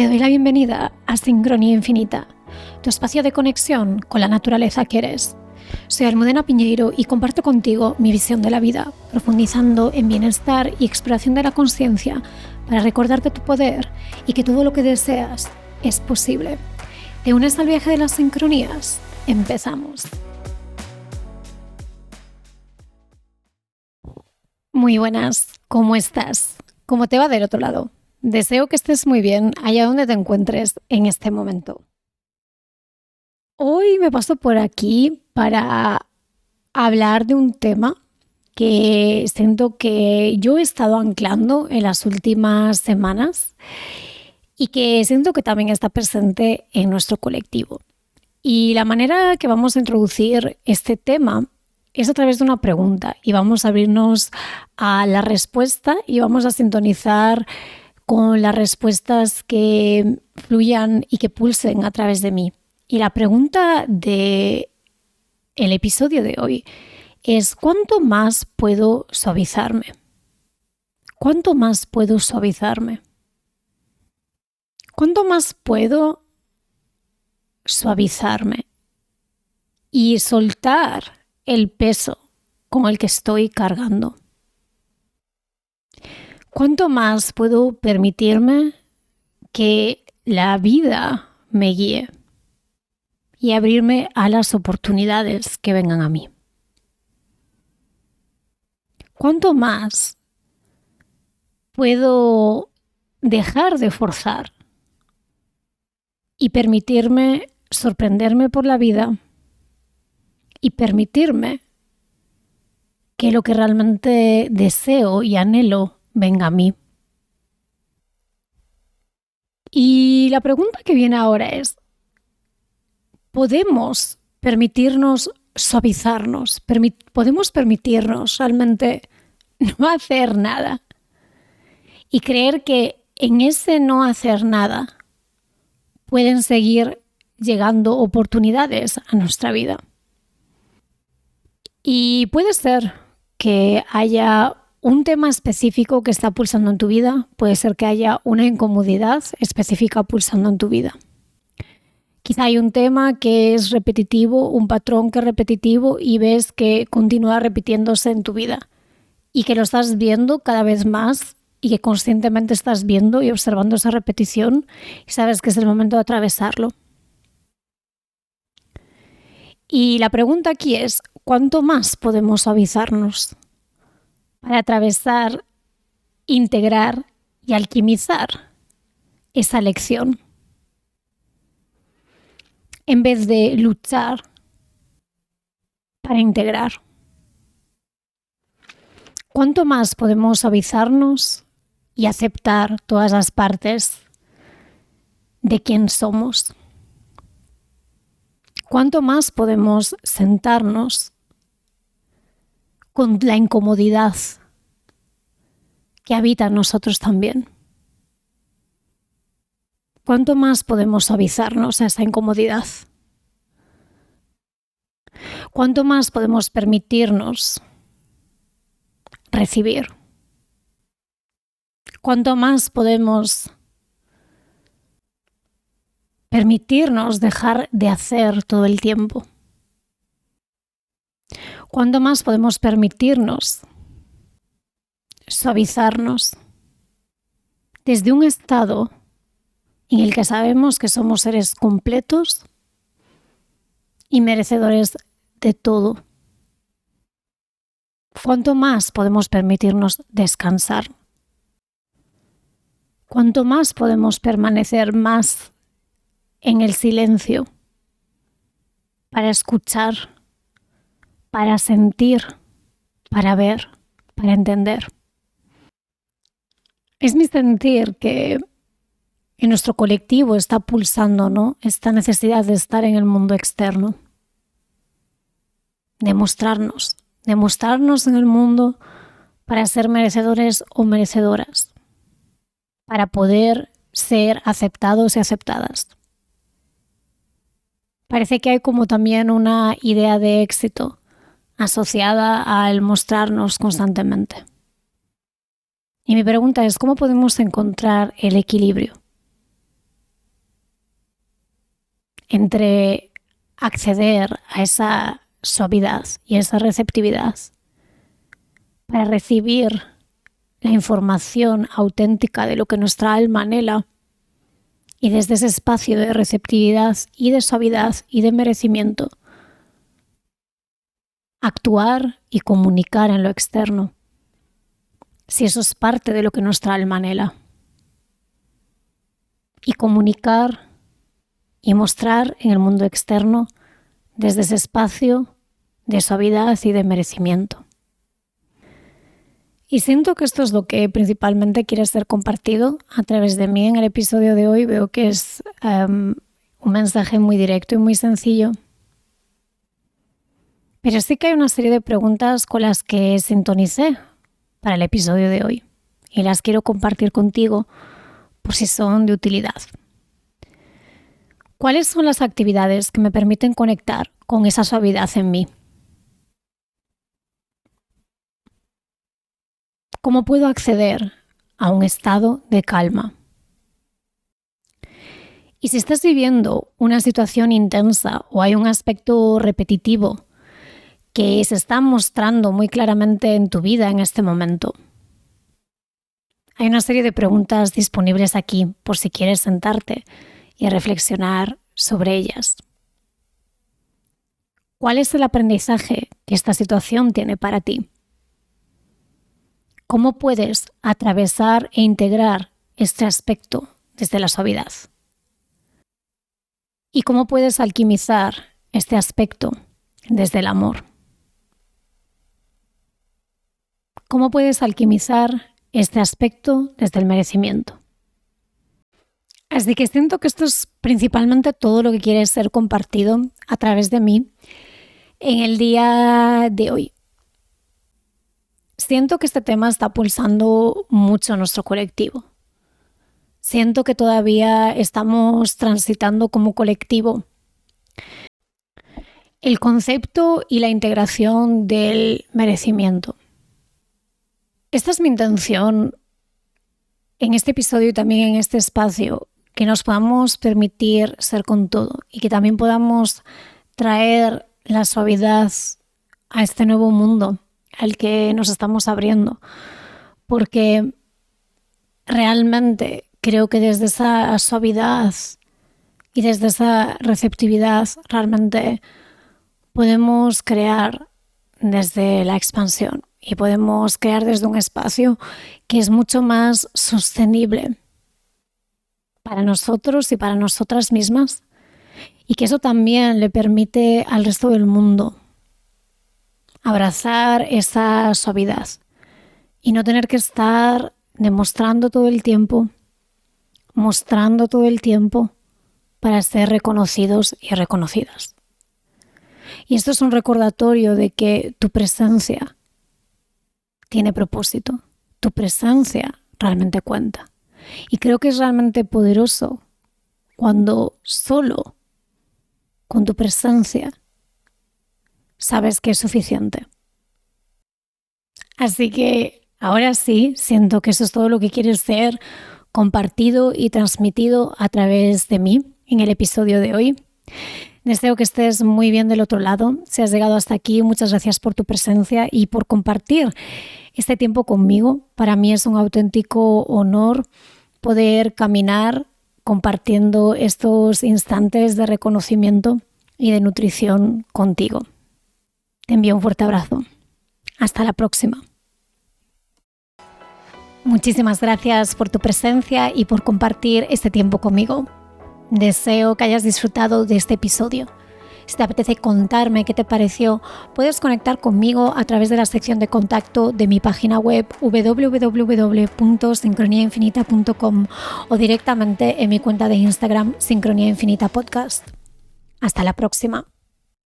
Te doy la bienvenida a Sincronía Infinita, tu espacio de conexión con la naturaleza que eres. Soy Almudena Piñeiro y comparto contigo mi visión de la vida, profundizando en bienestar y exploración de la conciencia para recordarte tu poder y que todo lo que deseas es posible. ¿Te unes al viaje de las sincronías? Empezamos. Muy buenas, ¿cómo estás? ¿Cómo te va del otro lado? Deseo que estés muy bien allá donde te encuentres en este momento. Hoy me paso por aquí para hablar de un tema que siento que yo he estado anclando en las últimas semanas y que siento que también está presente en nuestro colectivo. Y la manera que vamos a introducir este tema es a través de una pregunta y vamos a abrirnos a la respuesta y vamos a sintonizar con las respuestas que fluyan y que pulsen a través de mí. Y la pregunta de el episodio de hoy es ¿cuánto más puedo suavizarme? ¿Cuánto más puedo suavizarme? ¿Cuánto más puedo suavizarme y soltar el peso con el que estoy cargando? ¿Cuánto más puedo permitirme que la vida me guíe y abrirme a las oportunidades que vengan a mí? ¿Cuánto más puedo dejar de forzar y permitirme sorprenderme por la vida y permitirme que lo que realmente deseo y anhelo venga a mí. Y la pregunta que viene ahora es, ¿podemos permitirnos suavizarnos? ¿Podemos permitirnos realmente no hacer nada? Y creer que en ese no hacer nada pueden seguir llegando oportunidades a nuestra vida. Y puede ser que haya un tema específico que está pulsando en tu vida, puede ser que haya una incomodidad específica pulsando en tu vida. Quizá hay un tema que es repetitivo, un patrón que es repetitivo y ves que continúa repitiéndose en tu vida y que lo estás viendo cada vez más y que conscientemente estás viendo y observando esa repetición y sabes que es el momento de atravesarlo. Y la pregunta aquí es, ¿cuánto más podemos suavizarnos? Para atravesar, integrar y alquimizar esa lección. En vez de luchar para integrar. ¿Cuánto más podemos avisarnos y aceptar todas las partes de quién somos? ¿Cuánto más podemos sentarnos con la incomodidad que habita en nosotros también. ¿Cuánto más podemos suavizarnos a esa incomodidad? ¿Cuánto más podemos permitirnos recibir? ¿Cuánto más podemos permitirnos dejar de hacer todo el tiempo? ¿Cuándo más podemos permitirnos suavizarnos desde un estado en el que sabemos que somos seres completos y merecedores de todo? ¿Cuánto más podemos permitirnos descansar? ¿Cuánto más podemos permanecer más en el silencio para escuchar para sentir, para ver, para entender. Es mi sentir que en nuestro colectivo está pulsando ¿no? esta necesidad de estar en el mundo externo, de mostrarnos, de mostrarnos en el mundo para ser merecedores o merecedoras, para poder ser aceptados y aceptadas. Parece que hay como también una idea de éxito asociada al mostrarnos constantemente. Y mi pregunta es, ¿cómo podemos encontrar el equilibrio? entre acceder a esa suavidad y esa receptividad para recibir la información auténtica de lo que nuestra alma anhela y desde ese espacio de receptividad y de suavidad y de merecimiento actuar y comunicar en lo externo, si eso es parte de lo que nuestra alma anhela. Y comunicar y mostrar en el mundo externo desde ese espacio de suavidad y de merecimiento. Y siento que esto es lo que principalmente quiere ser compartido a través de mí en el episodio de hoy. Veo que es um, un mensaje muy directo y muy sencillo. Pero sí que hay una serie de preguntas con las que sintonicé para el episodio de hoy y las quiero compartir contigo por si son de utilidad. ¿Cuáles son las actividades que me permiten conectar con esa suavidad en mí? ¿Cómo puedo acceder a un estado de calma? Y si estás viviendo una situación intensa o hay un aspecto repetitivo que se está mostrando muy claramente en tu vida en este momento, hay una serie de preguntas disponibles aquí por si quieres sentarte y reflexionar sobre ellas. ¿Cuál es el aprendizaje que esta situación tiene para ti? ¿Cómo puedes atravesar e integrar este aspecto desde la suavidad? ¿Y cómo puedes alquimizar este aspecto desde el amor? ¿Cómo puedes alquimizar este aspecto desde el merecimiento? Así que siento que esto es principalmente todo lo que quiere ser compartido a través de mí en el día de hoy siento que este tema está pulsando mucho nuestro colectivo. Siento que todavía estamos transitando como colectivo el concepto y la integración del merecimiento. Esta es mi intención en este episodio y también en este espacio, que nos podamos permitir ser con todo y que también podamos traer la suavidad a este nuevo mundo al que nos estamos abriendo, porque realmente creo que desde esa suavidad y desde esa receptividad realmente podemos crear desde la expansión y podemos crear desde un espacio que es mucho más sostenible para nosotros y para nosotras mismas y que eso también le permite al resto del mundo abrazar esa suavidad y no tener que estar demostrando todo el tiempo, mostrando todo el tiempo para ser reconocidos y reconocidas. Y esto es un recordatorio de que tu presencia tiene propósito, tu presencia realmente cuenta. Y creo que es realmente poderoso cuando solo con tu presencia sabes que es suficiente. Así que ahora sí, siento que eso es todo lo que quieres ser compartido y transmitido a través de mí en el episodio de hoy. Deseo que estés muy bien del otro lado. Si has llegado hasta aquí, muchas gracias por tu presencia y por compartir este tiempo conmigo. Para mí es un auténtico honor poder caminar compartiendo estos instantes de reconocimiento y de nutrición contigo. Te envío un fuerte abrazo. Hasta la próxima. Muchísimas gracias por tu presencia y por compartir este tiempo conmigo. Deseo que hayas disfrutado de este episodio. Si te apetece contarme qué te pareció, puedes conectar conmigo a través de la sección de contacto de mi página web www.sincroniainfinita.com o directamente en mi cuenta de Instagram Sincronía Infinita Podcast. Hasta la próxima.